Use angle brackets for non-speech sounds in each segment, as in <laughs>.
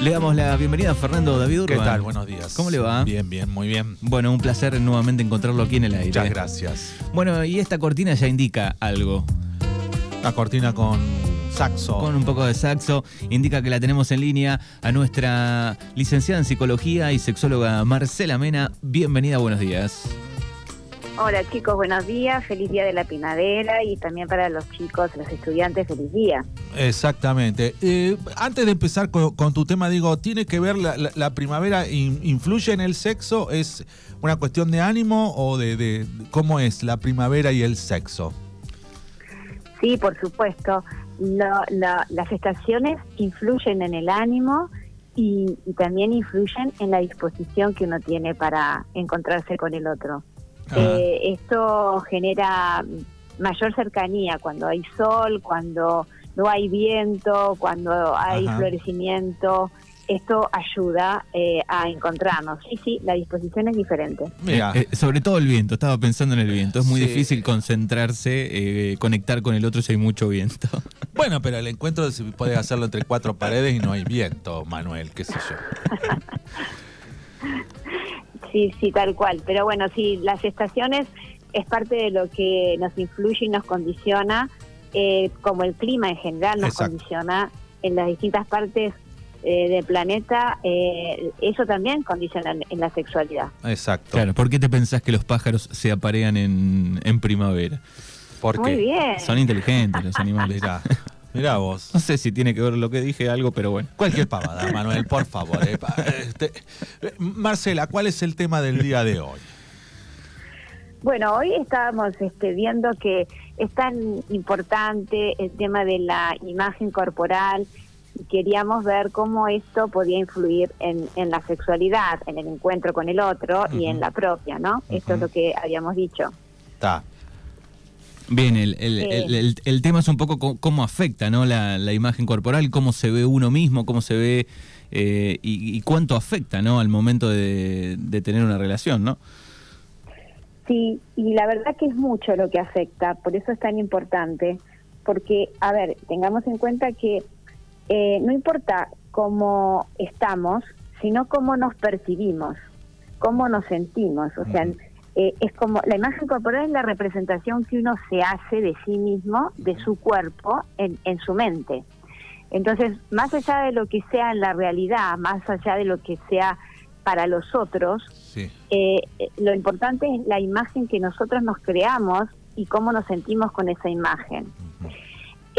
Le damos la bienvenida a Fernando David ¿Qué Urban. tal? Buenos días. ¿Cómo le va? Bien, bien, muy bien. Bueno, un placer nuevamente encontrarlo aquí en el aire. Muchas gracias. Bueno, y esta cortina ya indica algo. La cortina con saxo. Con un poco de saxo, indica que la tenemos en línea a nuestra licenciada en psicología y sexóloga Marcela Mena. Bienvenida, buenos días. Hola chicos, buenos días, feliz día de la primavera y también para los chicos, los estudiantes, feliz día. Exactamente. Eh, antes de empezar con, con tu tema, digo, ¿tiene que ver la, la- la primavera, in- influye en el sexo? ¿Es una cuestión de ánimo o de, de- cómo es la primavera y el sexo? Sí, por supuesto, la- las estaciones influyen en el ánimo y, y también influyen en la disposición que uno tiene para encontrarse con el otro. Ajá. Eh, esto genera mayor cercanía cuando hay sol, cuando no hay viento, cuando hay Ajá. florecimiento. Esto ayuda eh, a encontrarnos. Sí, sí, la disposición es diferente. Mira, Eh, eh, sobre todo el viento, estaba pensando en el viento. Es muy Sí. difícil concentrarse, eh, conectar con el otro si hay mucho viento. <laughs> bueno, pero el encuentro se puede hacerlo entre cuatro paredes y no hay viento, Manuel, qué sé yo. <laughs> Sí, sí, tal cual. Pero bueno, sí, las estaciones es parte de lo que nos influye y nos condiciona, eh, como el clima en general nos Exacto. condiciona en las distintas partes eh, del planeta, eh, eso también condiciona en, la sexualidad. Exacto. Claro, ¿por qué te pensás que los pájaros se aparean en, en primavera? ¿Por Muy bien. Son inteligentes los animales. <laughs> Mirá, vos. No sé si tiene que ver lo que dije algo, pero bueno. Cualquier pavada, Manuel, por favor. eh, este, eh, Marcela, ¿cuál es el tema del día de hoy? Bueno, hoy estábamos este, viendo que es tan importante el tema de la imagen corporal y queríamos ver cómo esto podía influir en, en la sexualidad, en el encuentro con el otro y en la propia, ¿no? Esto es lo que habíamos dicho. Está. Bien, el, el- Sí. el- tema es un poco co- cómo afecta ¿no? la, la imagen corporal, cómo se ve uno mismo, cómo se ve eh, y, y cuánto afecta ¿no? al momento de, de tener una relación, ¿no? Sí, y la verdad que es mucho lo que afecta, por eso es tan importante, porque, a ver, tengamos en cuenta que eh, no importa cómo estamos, sino cómo nos percibimos, cómo nos sentimos, o sea. Eh, es como la imagen corporal es la representación que uno se hace de sí mismo, de su cuerpo, en, en su mente. Entonces, más allá de lo que sea en la realidad, más allá de lo que sea para los otros, Sí. eh, eh, lo importante es la imagen que nosotros nos creamos y cómo nos sentimos con esa imagen.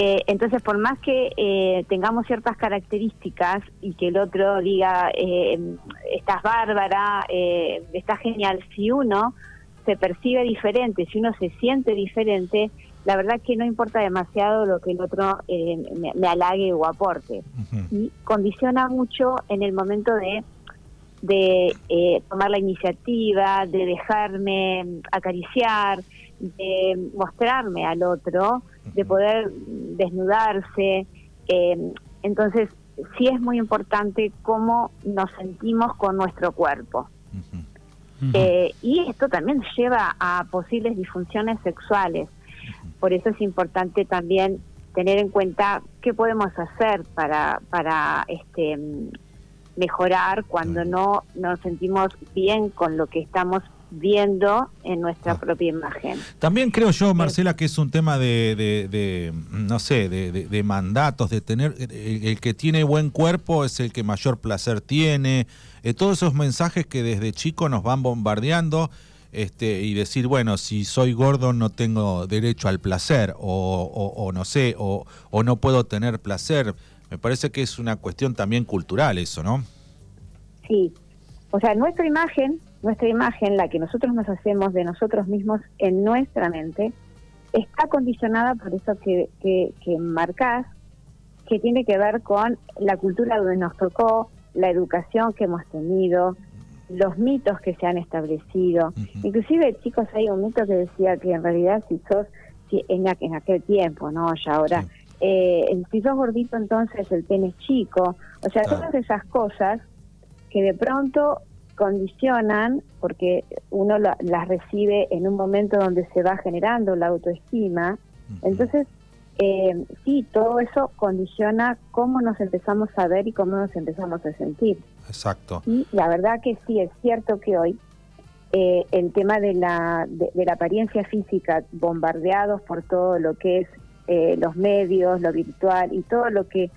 Eh, entonces, por más que eh, tengamos ciertas características y que el otro diga, eh, estás bárbara, eh, estás genial, si uno se percibe diferente, si uno se siente diferente, la verdad que no importa demasiado lo que el otro eh, me, me halague o aporte. Y condiciona mucho en el momento de de eh, tomar la iniciativa, de dejarme acariciar, de mostrarme al otro, de poder desnudarse. eh, entonces, sí es muy importante cómo nos sentimos con nuestro cuerpo. Eh, y esto también lleva a posibles disfunciones sexuales. Por eso es importante también tener en cuenta qué podemos hacer para, para este, mejorar cuando no nos sentimos bien con lo que estamos viendo en nuestra Ah. propia imagen. También creo yo, Marcela, que es un tema de, de- de, no sé, de, mandatos, de tener, el, el que tiene buen cuerpo es el que mayor placer tiene, eh, todos esos mensajes que desde chico nos van bombardeando, este, y decir, bueno, si soy gordo no tengo derecho al placer, o, o- o no sé, o, o no puedo tener placer. Me parece que es una cuestión también cultural eso, ¿no? Sí, o sea, nuestra imagen, nuestra imagen, la que nosotros nos hacemos de nosotros mismos en nuestra mente, está condicionada por eso que, que, que marcás, que tiene que ver con la cultura donde nos tocó, la educación que hemos tenido, los mitos que se han establecido. Ujú. Inclusive, chicos, hay un mito que decía que en realidad si sos, si en, aqu- en aquel tiempo, ¿no? Ya ahora, Sí. eh, si sos gordito entonces el pene es chico. O sea, todas esas cosas que de pronto condicionan, porque uno la- las recibe en un momento donde se va generando la autoestima, entonces eh, sí, todo eso condiciona cómo nos empezamos a ver y cómo nos empezamos a sentir. Exacto. Y la verdad que sí, es cierto que hoy eh, el tema de la, de, la apariencia física, bombardeados por todo lo que es eh, los medios, lo virtual y todo lo que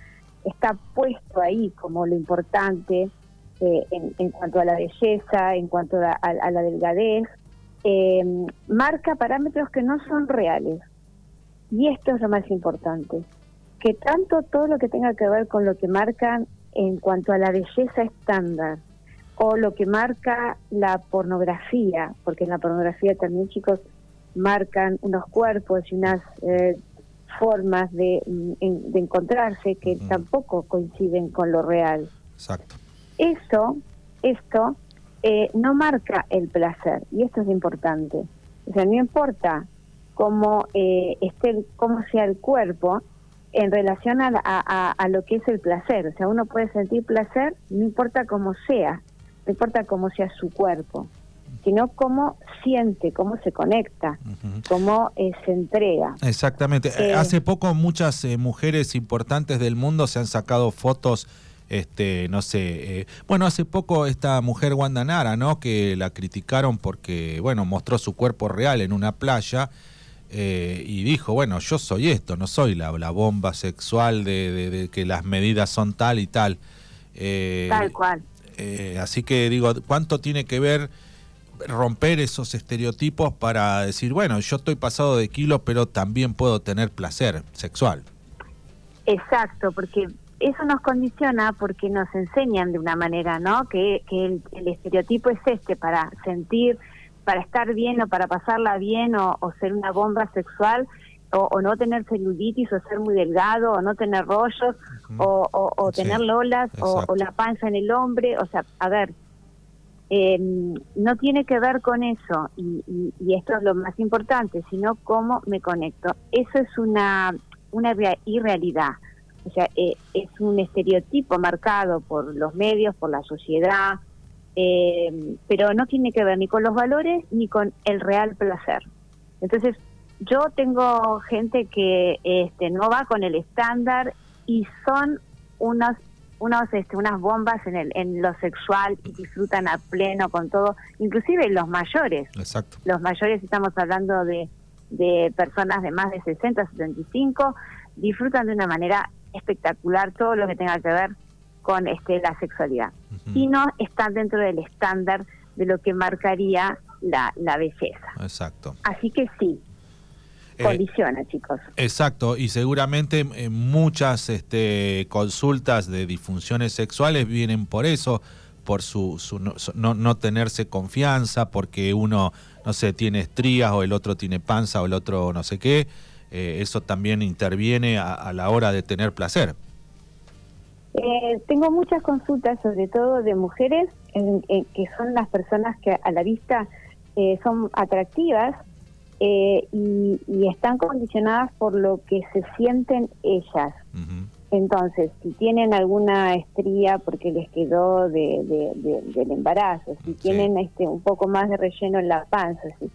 está puesto ahí como lo importante eh, en, cuanto a la belleza, en cuanto a, la delgadez, marca parámetros que no son reales. Y esto es lo más importante, que tanto todo lo que tenga que ver con lo que marcan en cuanto a la belleza estándar o lo que marca la pornografía, porque en la pornografía también chicos marcan unos cuerpos y unas eh, formas de, mm, de, encontrarse que tampoco coinciden con lo real. Exacto. Eso, esto, eh, no marca el placer, y esto es importante. O sea, no importa cómo, eh, esté, cómo sea el cuerpo, en relación a, a, lo que es el placer. O sea, uno puede sentir placer, no importa cómo sea, no importa cómo sea su cuerpo, sino cómo siente, cómo se conecta, cómo eh, se entrega. Exactamente. Eh, Hace poco muchas eh, mujeres importantes del mundo se han sacado fotos este no sé bueno hace poco esta mujer Wanda Nara no que la criticaron porque bueno mostró su cuerpo real en una playa eh, y dijo, bueno, yo soy esto, no soy la, la bomba sexual de, que las medidas son tal y tal. Eh, tal cual. Eh, así que digo, ¿cuánto tiene que ver romper esos estereotipos para decir, bueno, yo estoy pasado de kilos, pero también puedo tener placer sexual? Exacto, porque eso nos condiciona porque nos enseñan de una manera, ¿no? Que, que el estereotipo es este, para sentir para estar bien o para pasarla bien o, ser una bomba sexual o, no tener celulitis o ser muy delgado o no tener rollos o, tener lolas o, la panza en el hombre. O sea, a ver, eh, no tiene que ver con eso y, esto es lo más importante, sino cómo me conecto. Eso es una, una irrealidad. O sea, eh, es un estereotipo marcado por los medios, por la sociedad, eh, pero no tiene que ver ni con los valores ni con el real placer. Entonces, yo tengo gente que este, no va con el estándar y son unos, unos este, unas bombas en, el, en lo sexual y disfrutan a pleno con todo, inclusive los mayores. Exacto. Los mayores, estamos hablando de, de personas de más de 60, 75, disfrutan de una manera espectacular todo lo que tenga que ver con este, la sexualidad y no están dentro del estándar de lo que marcaría la, la belleza. Exacto. Así que sí, eh, condiciona, chicos. Exacto, y seguramente eh, muchas este, consultas de disfunciones sexuales vienen por eso, por su, su no, no, tenerse confianza, porque uno, no sé, tiene estrías o el otro tiene panza o el otro no sé qué. Eh, eso también interviene a la hora de tener placer. Eh, tengo muchas consultas, sobre todo de mujeres, que son las personas que a la vista eh, son atractivas eh, y, están condicionadas por lo que se sienten ellas. Entonces, si tienen alguna estría porque les quedó de, del embarazo, si tienen este un poco más de relleno en la panza, si,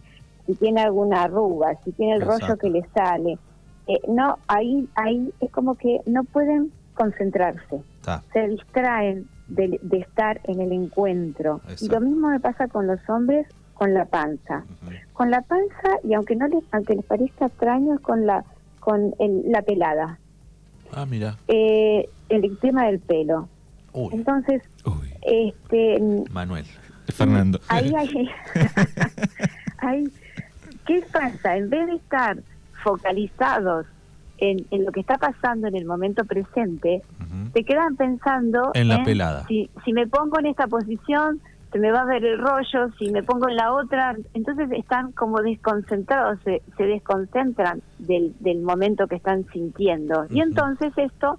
si tiene alguna arruga, si tiene el rollo que les sale, no, ahí, ahí es como que no pueden concentrarse, se distraen de, estar en el encuentro. Y lo mismo me pasa con los hombres con la panza. Con la panza, y aunque no les, aunque les parezca extraño, es con la, con la pelada. Ah, mira. Eh, el tema del pelo. Entonces, este Manuel, Fernando. Ahí hay, <laughs> <laughs> ¿qué pasa? En vez de estar focalizados en, lo que está pasando en el momento presente, se quedan pensando en la pelada. Si, si me pongo en esta posición, se me va a ver el rollo, si me pongo en la otra, entonces están como desconcentrados, se, se desconcentran del, del momento que están sintiendo. Y entonces esto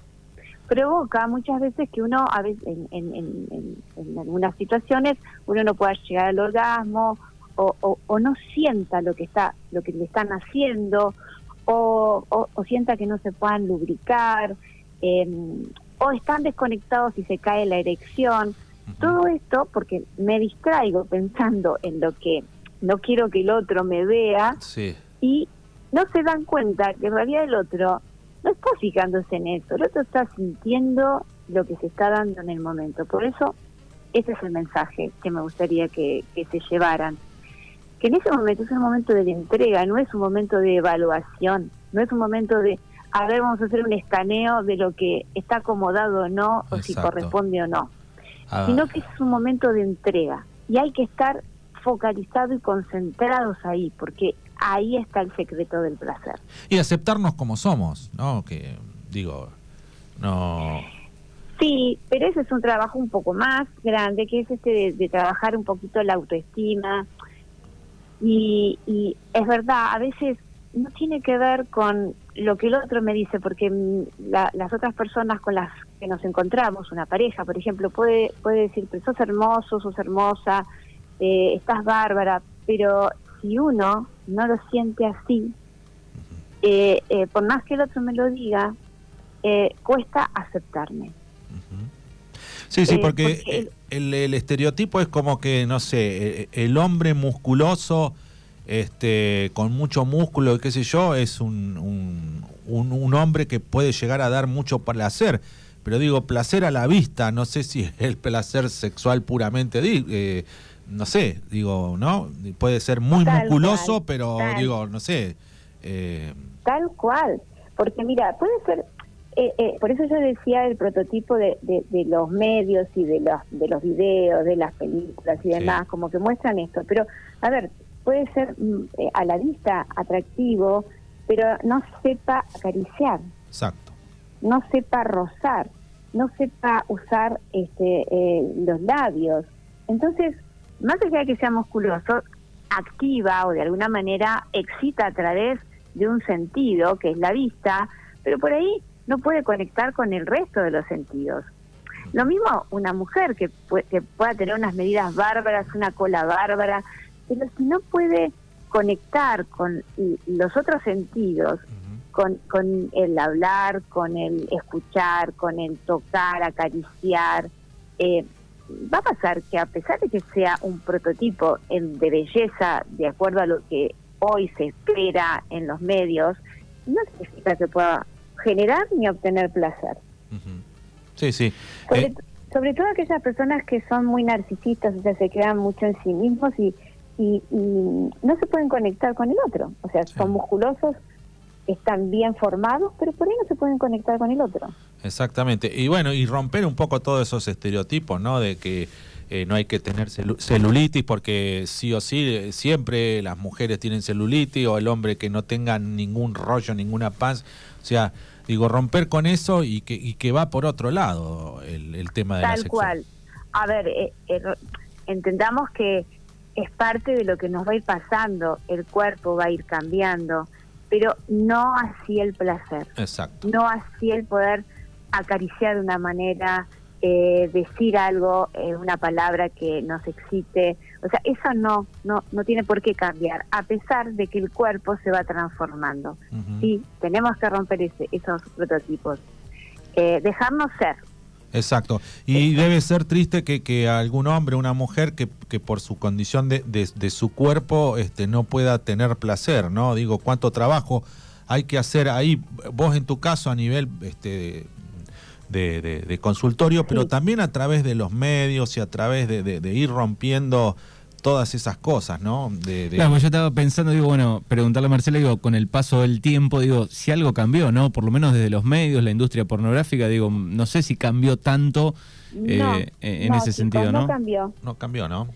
provoca muchas veces que uno, a veces en, en, en, en, algunas situaciones, uno no pueda llegar al orgasmo o, o, no sienta lo que está, lo que le están haciendo o, sienta que no se puedan lubricar, em, o están desconectados y se cae la erección. Todo esto porque me distraigo pensando en lo que no quiero que el otro me vea y no se dan cuenta que en realidad el otro no está fijándose en eso, el otro está sintiendo lo que se está dando en el momento. Por eso, ese es el mensaje que me gustaría que, que se llevaran. Que en ese momento es un momento de entrega, no es un momento de evaluación, no es un momento de, a ver, vamos a hacer un escaneo de lo que está acomodado o no, o si corresponde o no. Ah. Sino que es un momento de entrega. Y hay que estar focalizados y concentrados ahí, porque ahí está el secreto del placer. Y aceptarnos como somos, ¿no? Que digo, no... Sí, pero ese es un trabajo un poco más grande, que es este de, trabajar un poquito la autoestima. Y, y, es verdad, a veces no tiene que ver con lo que el otro me dice, porque las otras personas con las que nos encontramos, una pareja, por ejemplo, puede, puede decir, pero sos hermoso, sos hermosa, eh, estás bárbara, pero si uno no lo siente así, eh, eh, por más que el otro me lo diga, eh, cuesta aceptarme. Sí, sí, porque, el, estereotipo es como que, no sé, el hombre musculoso, este, con mucho músculo, qué sé yo, es un, un, un, hombre que puede llegar a dar mucho placer. Pero digo, placer a la vista, no sé si es el placer sexual puramente no sé, digo, ¿no? Puede ser muy musculoso, pero digo, no sé. Eh... Tal cual, porque mira, puede ser, eh, eh, por eso yo decía el prototipo de, de, los medios y de los, de los videos, de las películas y demás, como que muestran esto, pero a ver, puede ser mm, eh, a la vista atractivo, pero no sepa acariciar. Exacto. No sepa rozar, no sepa usar este, los labios. Entonces, más allá de que sea musculoso, activa o de alguna manera excita a través de un sentido, que es la vista, pero por ahí no puede conectar con el resto de los sentidos. Lo mismo una mujer que, pueda tener unas medidas bárbaras, una cola bárbara, pero si no puede conectar con los otros sentidos, con, con el hablar, con el escuchar, con el tocar, acariciar, eh, va a pasar que a pesar de que sea un prototipo de belleza de acuerdo a lo que hoy se espera en los medios, no significa que pueda generar ni obtener placer. Sí, sí. Eh, sobre, todo aquellas personas que son muy narcisistas, o sea, se quedan mucho en sí mismos y, y, no se pueden conectar con el otro. O sea, son musculosos, están bien formados, pero por ahí no se pueden conectar con el otro. Exactamente. Y bueno, y romper un poco todos esos estereotipos, ¿no? De que eh, no hay que tener celulitis porque sí o sí eh, siempre las mujeres tienen celulitis o el hombre que no tenga ningún rollo, ninguna paz. O sea, digo, romper con eso y que, y que va por otro lado el, tema de Tal la cual. A ver, eh, entendamos que es parte de lo que nos va a ir pasando, el cuerpo va a ir cambiando, pero no así el placer. Exacto. No así el poder acariciar de una manera, eh, decir algo, eh, una palabra que nos excite. O sea, eso no, no, no tiene por qué cambiar, a pesar de que el cuerpo se va transformando. Sí, tenemos que romper ese, esos prototipos. Eh, dejarnos ser. Exacto. Y debe ser triste que, que algún hombre, una mujer, que, que por su condición de, de, de, su cuerpo este, no pueda tener placer, ¿no? Digo, cuánto trabajo hay que hacer ahí, vos en tu caso a nivel este, de, consultorio, pero también a través de los medios y a través de, ir rompiendo todas esas cosas, ¿no? De, Claro, yo estaba pensando, digo, bueno, preguntarle a Marcela, digo, con el paso del tiempo, digo, si algo cambió, ¿no? Por lo menos desde los medios, la industria pornográfica, digo, no sé si cambió tanto eh, en ese sentido, ¿no? No cambió. No cambió, ¿no?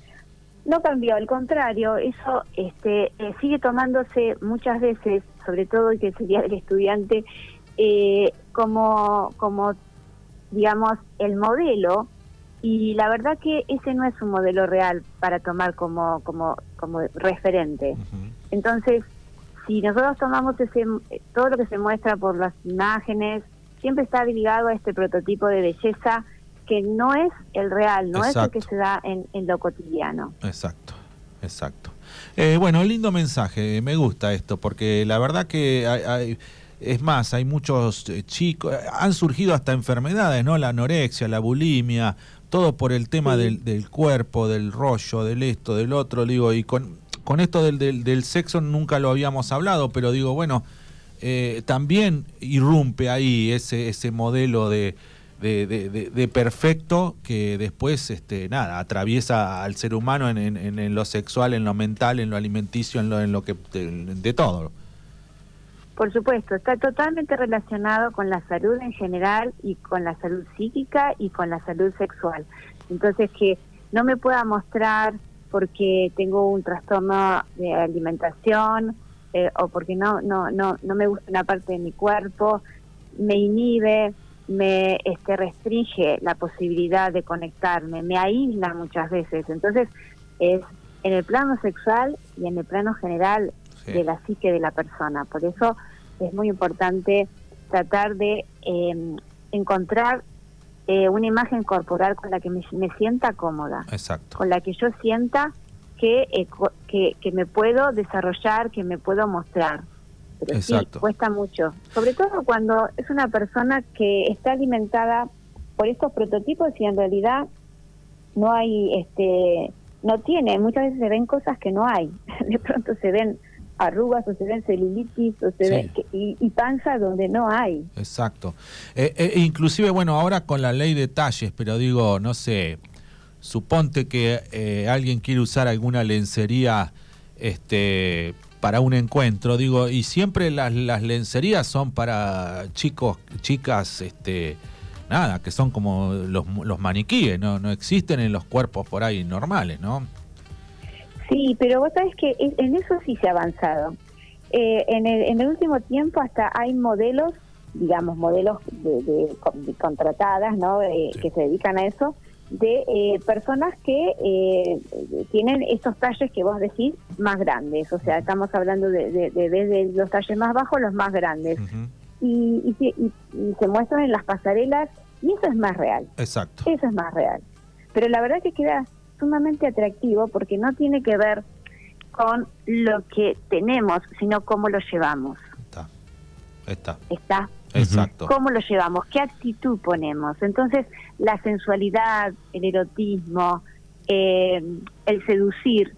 No cambió, al contrario, eso este, eh, sigue tomándose muchas veces, sobre todo que sería el estudiante, eh, como, como digamos, el modelo y la verdad que ese no es un modelo real para tomar como, como, como referente. Entonces, si nosotros tomamos ese, todo lo que se muestra por las imágenes, siempre está ligado a este prototipo de belleza que no es el real, no es el que se da en, en lo cotidiano. Exacto, exacto. Eh, bueno, lindo mensaje, me gusta esto, porque la verdad que hay es más, hay muchos eh, chicos, han surgido hasta enfermedades, ¿no? La anorexia, la bulimia, todo por el tema del, del, cuerpo, del rollo, del esto, del otro, digo, y con, con esto del, del, sexo nunca lo habíamos hablado, pero digo, bueno, eh, también irrumpe ahí ese, ese modelo de, de, perfecto que después, este, nada, atraviesa al ser humano en, en, lo sexual, en lo mental, en lo alimenticio, en lo, en lo que de, todo. Por supuesto, está totalmente relacionado con la salud en general y con la salud psíquica y con la salud sexual. Entonces que no me pueda mostrar porque tengo un trastorno de alimentación eh, o porque no no no no me gusta una parte de mi cuerpo, me inhibe, me este, restringe la posibilidad de conectarme, me aísla muchas veces. Entonces, es en el plano sexual y en el plano general de la psique de la persona. Por eso es muy importante tratar de em, encontrar eh, una imagen corporal con la que me, sienta cómoda, con la que yo sienta que, eh, que, que me puedo desarrollar, que me puedo mostrar pero sí, cuesta mucho. Sobre todo cuando es una persona que está alimentada por estos prototipos y en realidad no hay, este, no tiene, muchas veces se ven cosas que no hay. <laughs> De pronto se ven arrugas o se ven celulitis o se ven y, panza donde no hay. Exacto. Eh, eh, inclusive, bueno, ahora con la ley de talles, pero digo, no sé, suponte que eh, alguien quiere usar alguna lencería este para un encuentro, digo, y siempre las, las lencerías son para chicos, chicas, este, nada, que son como los, los maniquíes, ¿no? no existen en los cuerpos por ahí normales, ¿no? Sí, pero vos sabés que en eso sí se ha avanzado. Eh, en, el, en el último tiempo hasta hay modelos, digamos, modelos de, contratadas, ¿no? Eh, que se dedican a eso, de eh, personas que eh, tienen estos talles que vos decís más grandes, o sea, estamos hablando de, de, los talles más bajos los más grandes. y, y, se muestran en las pasarelas y eso es más real. Exacto. Eso es más real. Pero la verdad que queda sumamente atractivo porque no tiene que ver con lo que tenemos, sino cómo lo llevamos. Está. Está. Está. Exacto. ¿Cómo lo llevamos? ¿Qué actitud ponemos? Entonces, la sensualidad, el erotismo, eh, el seducir,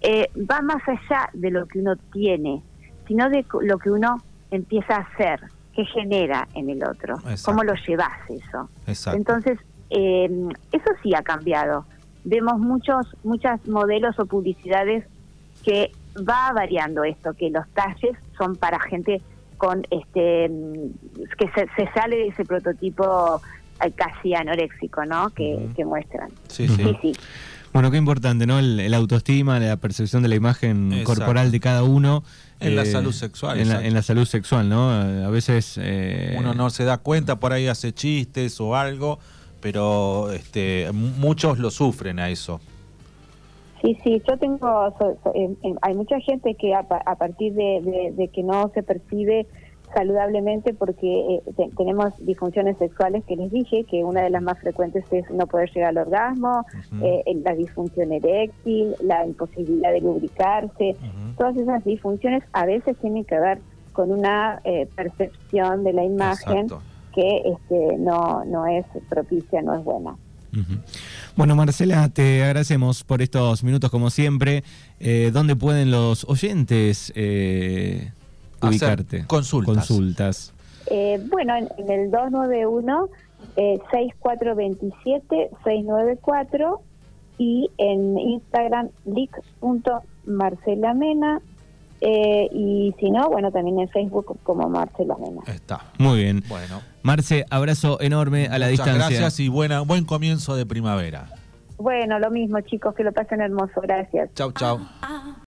eh, va más allá de lo que uno tiene, sino de lo que uno empieza a hacer, que genera en el otro. ¿Cómo lo llevas eso? Exacto. Entonces, eh, eso sí ha cambiado. Vemos muchos, muchos modelos o publicidades que va variando esto, que los talles son para gente con este que se, sale de ese prototipo eh, casi anoréxico, ¿no? Que, muestran. Sí sí. Bueno, qué importante, ¿no? El, autoestima, la percepción de la imagen corporal de cada uno. En la eh, salud sexual. En la, salud sexual, ¿no? A veces... Eh, uno no se da cuenta, por ahí hace chistes o algo, pero este, muchos lo sufren a eso. Sí, sí, yo tengo, hay mucha gente que a, partir de, que no se percibe saludablemente porque eh, tenemos disfunciones sexuales que les dije que una de las más frecuentes es no poder llegar al orgasmo, eh, la disfunción eréctil, la imposibilidad de lubricarse, todas esas disfunciones a veces tienen que ver con una eh, percepción de la imagen que este, no, no es propicia, no es buena. Bueno, Marcela, te agradecemos por estos minutos como siempre. Eh, ¿Dónde pueden los oyentes eh, ubicarte? consultas. consultas. Eh, bueno, en, el 291 6427 694 y en Instagram lic.marcelamena eh, y si no, bueno, también en Facebook como Marcela Mena. Está. Muy bien. Bueno. Marce, abrazo enorme a la distancia. Gracias y buena, buen comienzo de primavera. Bueno, lo mismo, chicos, que lo pasen hermoso. Gracias. Chau, chau. Ah, ah.